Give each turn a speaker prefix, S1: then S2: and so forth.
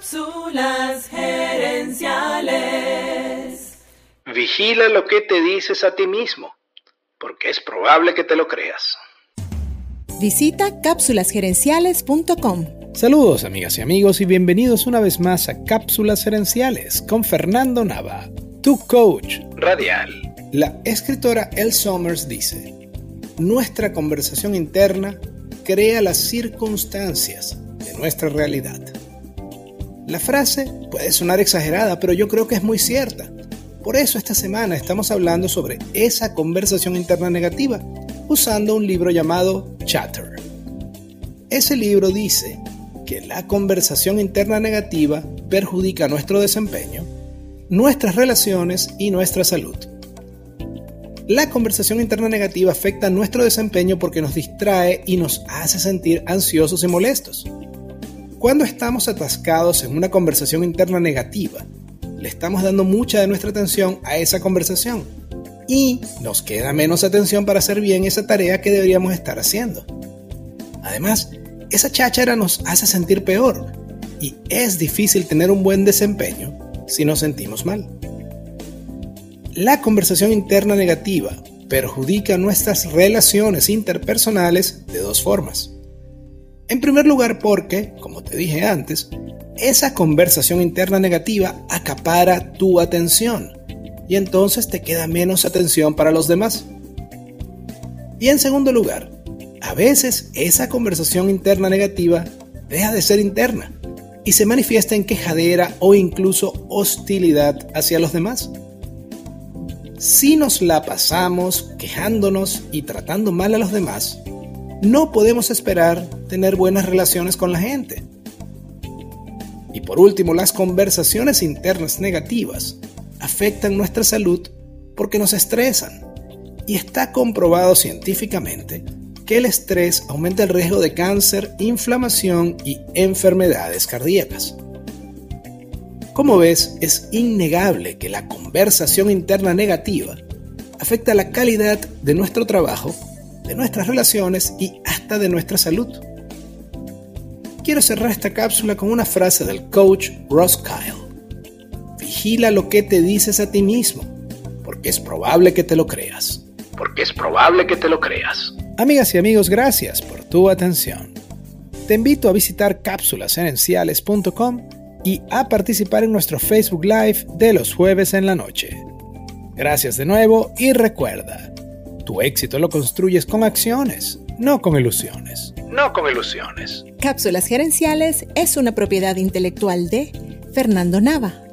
S1: Cápsulas gerenciales.
S2: Vigila lo que te dices a ti mismo, porque es probable que te lo creas.
S3: Visita cápsulasgerenciales.com.
S4: Saludos amigas y amigos y bienvenidos una vez más a Cápsulas Gerenciales con Fernando Nava, tu coach
S2: Radial.
S4: La escritora Elle Summers dice, nuestra conversación interna crea las circunstancias de nuestra realidad. La frase puede sonar exagerada, pero yo creo que es muy cierta. Por eso esta semana estamos hablando sobre esa conversación interna negativa usando un libro llamado Chatter. Ese libro dice que la conversación interna negativa perjudica nuestro desempeño, nuestras relaciones y nuestra salud. La conversación interna negativa afecta nuestro desempeño porque nos distrae y nos hace sentir ansiosos y molestos. Cuando estamos atascados en una conversación interna negativa, le estamos dando mucha de nuestra atención a esa conversación y nos queda menos atención para hacer bien esa tarea que deberíamos estar haciendo. Además, esa cháchara nos hace sentir peor y es difícil tener un buen desempeño si nos sentimos mal. La conversación interna negativa perjudica nuestras relaciones interpersonales de dos formas. En primer lugar porque, como te dije antes, esa conversación interna negativa acapara tu atención y entonces te queda menos atención para los demás. Y en segundo lugar, a veces esa conversación interna negativa deja de ser interna y se manifiesta en quejadera o incluso hostilidad hacia los demás. Si nos la pasamos quejándonos y tratando mal a los demás, no podemos esperar tener buenas relaciones con la gente. Y por último, las conversaciones internas negativas afectan nuestra salud porque nos estresan. Y está comprobado científicamente que el estrés aumenta el riesgo de cáncer, inflamación y enfermedades cardíacas. Como ves, es innegable que la conversación interna negativa afecta la calidad de nuestro trabajo de nuestras relaciones y hasta de nuestra salud. Quiero cerrar esta cápsula con una frase del coach Ross Kyle. Vigila lo que te dices a ti mismo, porque es probable que te lo creas.
S2: Porque es probable que te lo creas.
S4: Amigas y amigos, gracias por tu atención. Te invito a visitar cápsulasherenciales.com y a participar en nuestro Facebook Live de los jueves en la noche. Gracias de nuevo y recuerda, tu éxito lo construyes con acciones, no con ilusiones.
S2: No con ilusiones.
S3: Cápsulas Gerenciales es una propiedad intelectual de Fernando Nava.